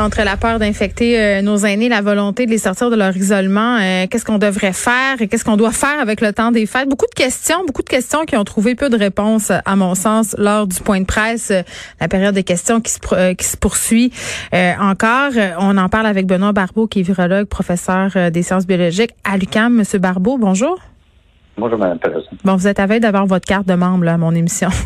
Entre la peur d'infecter euh, nos aînés, la volonté de les sortir de leur isolement, euh, qu'est-ce qu'on devrait faire et qu'est-ce qu'on doit faire avec le temps des fêtes? Beaucoup de questions, beaucoup de questions qui ont trouvé peu de réponses, à mon sens, lors du point de presse, euh, la période des questions qui se, qui se poursuit encore. On en parle avec Benoît Barbeau, qui est virologue, professeur des sciences biologiques à l'UQAM. Monsieur Barbeau, bonjour. Bon, vous êtes à veille d'avoir votre carte de membre là, à mon émission.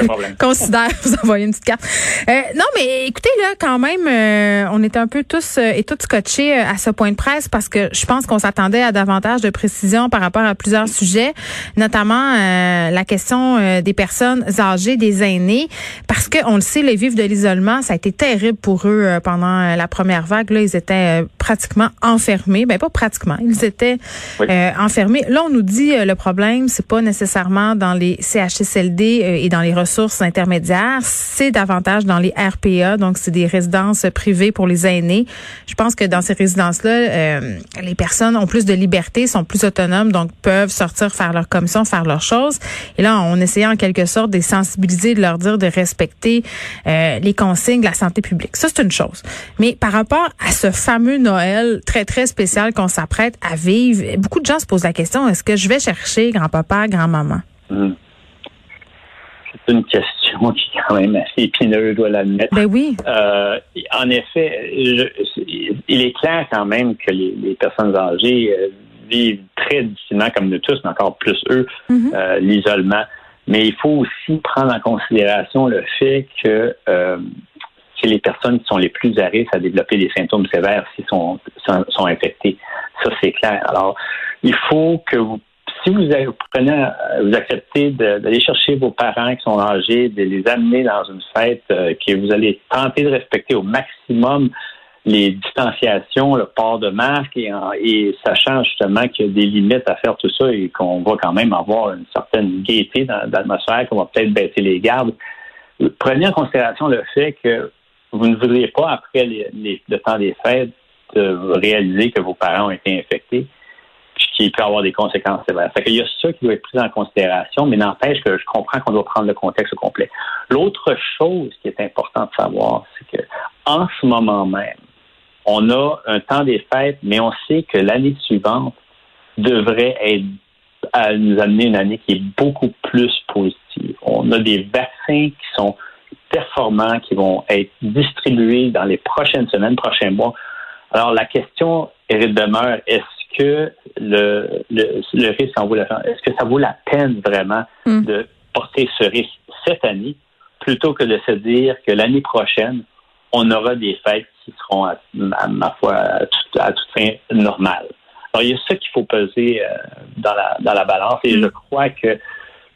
De problème. considère vous envoyer une petite carte. Euh, non, mais écoutez, là, quand même, euh, on était un peu tous euh, et toutes scotchés à ce point de presse parce que je pense qu'on s'attendait à davantage de précisions par rapport à plusieurs sujets, notamment la question des personnes âgées, des aînés, parce que on le sait, les vivres de l'isolement, ça a été terrible pour eux pendant la première vague. Là, ils étaient pratiquement enfermés. Ben pas pratiquement, ils étaient enfermés. Là, on nous dit le problème, c'est pas nécessairement dans les CHSLD euh, et dans les ressources intermédiaires, c'est davantage dans les RPA, donc c'est des résidences privées pour les aînés. Je pense que dans ces résidences-là, euh, les personnes ont plus de liberté, sont plus autonomes, donc peuvent sortir faire leur commission, faire leurs choses. Et là, on essayait en quelque sorte de les sensibiliser, de leur dire de respecter euh, les consignes de la santé publique. Ça, c'est une chose. Mais par rapport à ce fameux Noël très, très spécial qu'on s'apprête à vivre, beaucoup de gens se posent la question, est-ce que je vais chercher grand-papa, grand-maman? Hum c'est une question qui est quand même assez épineuse, je dois l'admettre. Ben oui. Euh, en effet, il est clair quand même que les, personnes âgées euh, vivent très difficilement, comme nous tous, mais encore plus eux, mm-hmm. euh, l'isolement. Mais il faut aussi prendre en considération le fait que les personnes qui sont les plus à risque à développer des symptômes sévères s'ils sont, sont, infectés. Ça, c'est clair. Alors, il faut que vous si vous, prenez, euh, vous acceptez d'aller chercher vos parents qui sont âgés, de les amener dans une fête, euh, que vous allez tenter de respecter au maximum les distanciations, le port de masque, et, sachant justement qu'il y a des limites à faire tout ça et qu'on va quand même avoir une certaine gaieté dans, l'atmosphère, qu'on va peut-être baisser les gardes. Prenez en considération le fait que vous ne voudriez pas, après le temps des fêtes, réaliser que vos parents ont été infectés qui peut avoir des conséquences sévères. Fait qu'il y a ça qui doit être pris en considération, mais n'empêche que je comprends qu'on doit prendre le contexte au complet. L'autre chose qui est importante de savoir, c'est que en ce moment même, on a un temps des fêtes, mais on sait que l'année suivante devrait être à nous amener une année qui est beaucoup plus positive. On a des vaccins qui sont performants, qui vont être distribués dans les prochaines semaines, prochains mois. Alors la question est demeure, est-ce que le, le, risque en vaut la Est-ce que ça vaut la peine vraiment hmm. de porter ce risque cette année plutôt que de se dire que l'année prochaine, on aura des fêtes qui seront, à, ma foi, à toute, fin normale. Alors, il y a ça qu'il faut peser euh, dans, la, dans la balance et hmm. je crois que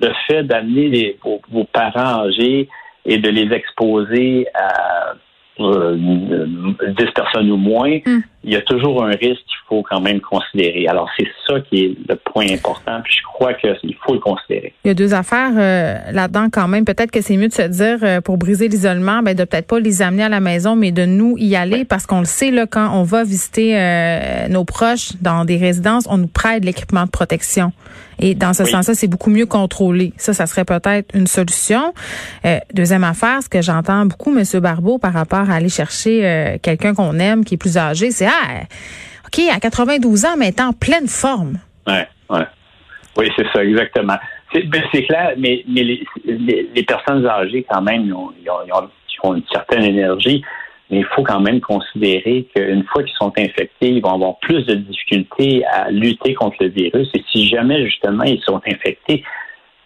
le fait d'amener vos, vos parents âgés et de les exposer à euh, 10 personnes ou moins, hmm. Il y a toujours un risque qu'il faut quand même considérer. Alors, c'est ça qui est le point important, puis je crois qu'il faut le considérer. Il y a deux affaires euh, là-dedans quand même. Peut-être que c'est mieux de se dire, euh, pour briser l'isolement, ben, de peut-être pas les amener à la maison, mais de nous y aller, parce qu'on le sait, là, quand on va visiter euh, nos proches dans des résidences, on nous prête l'équipement de protection. Et dans ce sens-là, c'est beaucoup mieux contrôlé. Ça, ça serait peut-être une solution. deuxième affaire, ce que j'entends beaucoup, Monsieur Barbeau, par rapport à aller chercher quelqu'un qu'on aime, qui est plus âgé, c'est OK, à 92 ans, mais en pleine forme. Ouais, ouais. Oui, c'est ça, exactement. C'est ben, clair, mais, les, personnes âgées, quand même, ont, une certaine énergie, mais il faut quand même considérer qu'une fois qu'ils sont infectés, ils vont avoir plus de difficultés à lutter contre le virus. Et si jamais, justement, ils sont infectés,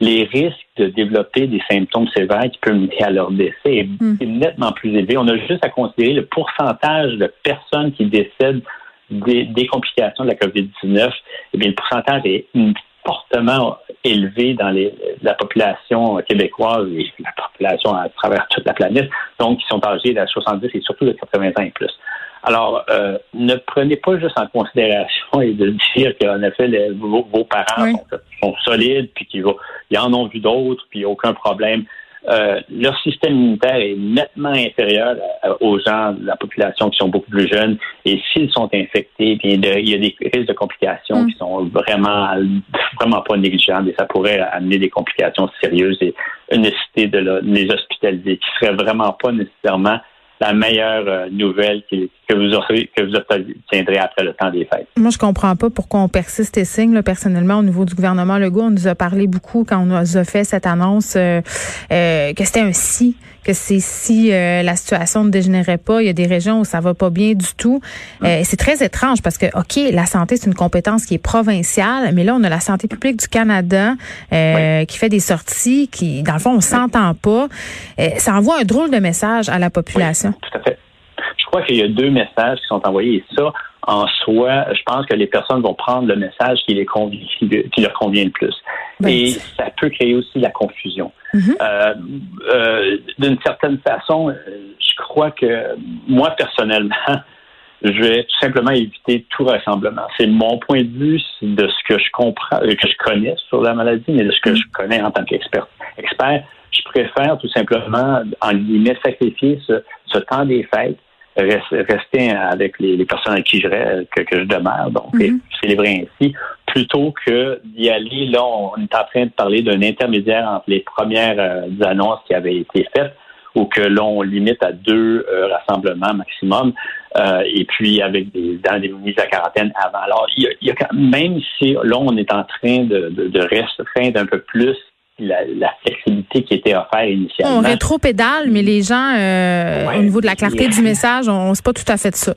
les risques de développer des symptômes sévères qui peuvent mener à leur décès est hmm. nettement plus élevé. On a juste à considérer le pourcentage de personnes qui décèdent des, complications de la COVID-19. Eh bien, le pourcentage est fortement élevé dans la population québécoise et la population à travers toute la planète, donc qui sont âgés de 70 et surtout de 80 ans et plus. Alors, euh, ne prenez pas juste en considération et de dire qu'en effet, vos, parents sont, solides, puis qu'ils en ont vu d'autres, puis aucun problème. euh, leur système immunitaire est nettement inférieur aux gens de la population qui sont beaucoup plus jeunes. Et s'ils sont infectés, bien, il y a des risques de complications mm. qui sont vraiment, vraiment pas négligeables et ça pourrait amener des complications sérieuses et une nécessité de les hospitaliser, qui serait vraiment pas nécessairement la meilleure euh, nouvelle que, vous aurez, que vous obtiendrez après le temps des fêtes. Moi, je comprends pas pourquoi on persiste et signe. personnellement, au niveau du gouvernement Legault, on nous a parlé beaucoup quand on nous a fait cette annonce euh, euh, que c'était un si que c'est si euh, la situation ne dégénérait pas. Il y a des régions où ça va pas bien du tout. Euh, c'est très étrange parce que, OK, la santé, c'est une compétence qui est provinciale, mais là, on a la santé publique du Canada euh, qui fait des sorties qui, dans le fond, on s'entend pas. ça envoie un drôle de message à la population. tout à fait. Je crois qu'il y a deux messages qui sont envoyés et ça, en soi, je pense que les personnes vont prendre le message qui, les convient, qui leur convient le plus. Ben, et ça peut créer aussi la confusion. Mhm. euh, euh, D'une certaine façon, je crois que moi, personnellement, je vais tout simplement éviter tout rassemblement. C'est mon point de vue de ce que je comprends, euh, que je connais sur la maladie, mais de ce que mhm. je connais en tant qu'expert. Expert, je préfère tout simplement, en guillemets, sacrifier ce, ce temps des fêtes rester avec les, personnes à qui je, que, que je demeure, donc mm célébrer ainsi, plutôt que d'y aller, là, on est en train de parler d'un intermédiaire entre les premières euh, annonces qui avaient été faites, ou que l'on limite à deux euh, rassemblements maximum, euh, et puis avec des, dans des mises à quarantaine avant. Alors, il y a, même si là, on est en train de, de, de restreindre un peu plus la, flexibilité qui était offerte initialement. On rétro-pédale, mais les gens, euh, au niveau de la clarté du message, on ne sait pas tout à fait de ça.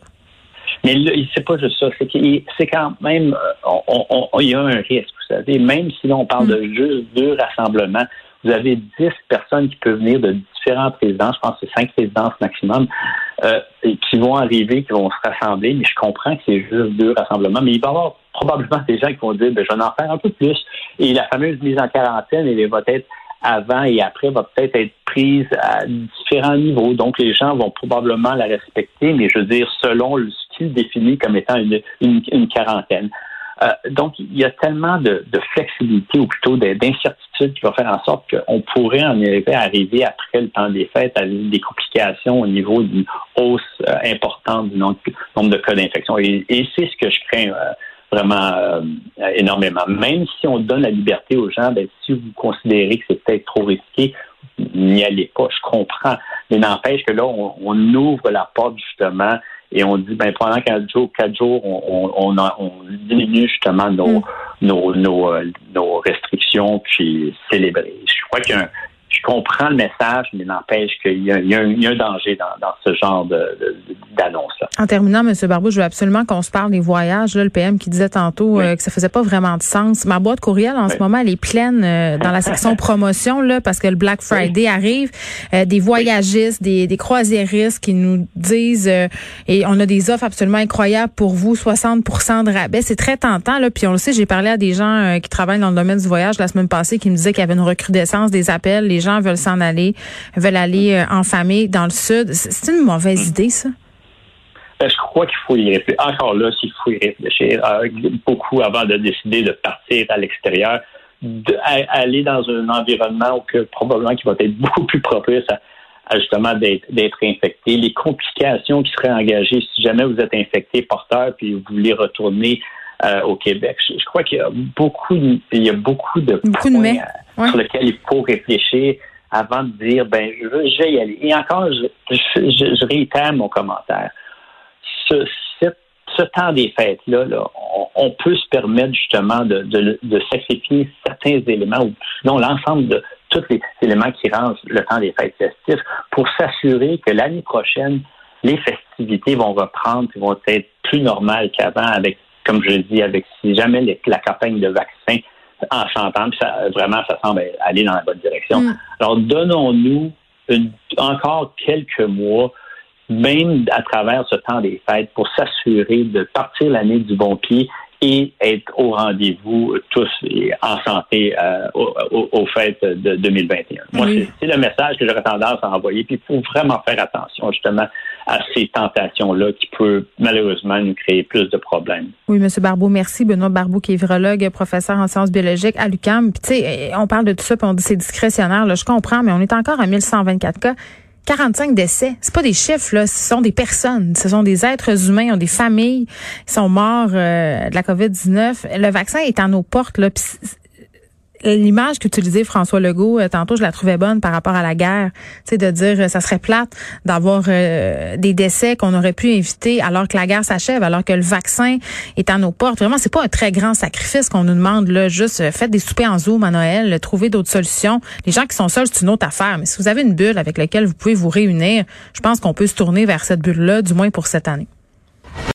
Mais c'est pas juste ça. C'est quand même, euh, il y a un risque, vous savez. Même si on parle de mm. juste deux rassemblements, vous avez dix personnes qui peuvent venir de différentes résidences, je pense que c'est cinq résidences maximum, euh, qui vont arriver, qui vont se rassembler. Mais je comprends que c'est juste deux rassemblements, mais il va y avoir probablement des gens qui vont dire, ben, je vais en faire un peu plus. Et la fameuse mise en quarantaine, elle va être avant et après, va peut-être être prise à différents niveaux. Donc, les gens vont probablement la respecter, mais je veux dire, selon ce qu'ils définissent comme étant une, une, quarantaine. Euh, donc, il y a tellement de, de flexibilité ou plutôt d'incertitude qui va faire en sorte qu'on pourrait en à arriver après le temps des fêtes à des complications au niveau d'une hausse euh, importante du nombre, de cas d'infection. Et, c'est ce que je crains. Euh, vraiment euh, énormément. Même si on donne la liberté aux gens, ben, si vous considérez que c'est peut-être trop risqué, n'y allez pas. Je comprends. Mais n'empêche que là, on, ouvre la porte justement et on dit ben pendant quatre jours, quatre jours, on diminue justement nos, mm. Nos, nos, euh, nos, restrictions puis célébrer. Je crois qu'il y a un, je comprends le message, mais n'empêche qu'il y, a un danger dans, ce genre d'annonce-là. En terminant, M. Barbeau, je veux absolument qu'on se parle des voyages. le PM qui disait tantôt euh, que ça faisait pas vraiment de sens. Ma boîte courriel, en ce moment, elle est pleine euh, dans la section promotion, là, parce que le Black Friday arrive. Euh, des voyagistes, des, des croisiéristes qui nous disent, et on a des offres absolument incroyables pour vous, 60% de rabais. C'est très tentant, là. Puis on le sait, j'ai parlé à des gens qui travaillent dans le domaine du voyage la semaine passée qui me disaient qu'il y avait une recrudescence des appels. Les gens veulent s'en aller, veulent aller euh, en famille dans le sud. C'est une mauvaise hmm. idée, ça? Ben, je crois qu'il faut y réfléchir. Encore là, s'il faut y réfléchir euh, beaucoup avant de décider de partir à l'extérieur, d'aller dans un environnement où que, probablement qui va être beaucoup plus propice à, justement d'être infecté. Les complications qui seraient engagées si jamais vous êtes infecté, porteur, puis vous voulez retourner euh, au Québec. Je, crois qu'il y a beaucoup, il y a beaucoup de beaucoup points de sur lesquels il faut réfléchir avant de dire ben je veux, je vais y aller. Et encore, je, je, réitère mon commentaire. Ce, ce temps des fêtes là, là on, peut se permettre justement de, de, de sacrifier certains éléments ou sinon l'ensemble de tous les éléments qui rendent le temps des fêtes festifs pour s'assurer que l'année prochaine les festivités vont reprendre et vont être plus normales qu'avant avec comme je dis avec si jamais la campagne de vaccins en chantant, puis ça, vraiment, ça semble aller dans la bonne direction. Mm. Alors, donnons-nous encore quelques mois, même à travers ce temps des fêtes, pour s'assurer de partir l'année du bon pied et être au rendez-vous tous en santé euh, aux, fêtes de 2021. Moi, c'est le message que j'aurais tendance à envoyer. Puis il faut vraiment faire attention justement à ces tentations-là qui peut malheureusement nous créer plus de problèmes. Oui, M. Barbeau, merci. Benoît Barbeau, qui est virologue, professeur en sciences biologiques à l'UQAM. Puis, tu sais, on parle de tout ça, puis on dit c'est discrétionnaire. Là, je comprends, mais on est encore à 1124 cas. 45 décès, c'est pas des chiffres là, ce sont des personnes, ce sont des êtres humains, ont des familles, ils sont morts euh, de la Covid-19. Le vaccin est à nos portes là, l'image qu'utilisait François Legault euh, tantôt je la trouvais bonne par rapport à la guerre. Sais de dire euh, ça serait plate d'avoir euh, des décès qu'on aurait pu éviter alors que la guerre s'achève alors que le vaccin est à nos portes. Vraiment c'est pas un très grand sacrifice qu'on nous demande là juste faites des soupers en zoom à Noël trouver d'autres solutions. Les gens qui sont seuls c'est une autre affaire. Mais si vous avez une bulle avec laquelle vous pouvez vous réunir je pense qu'on peut se tourner vers cette bulle là du moins pour cette année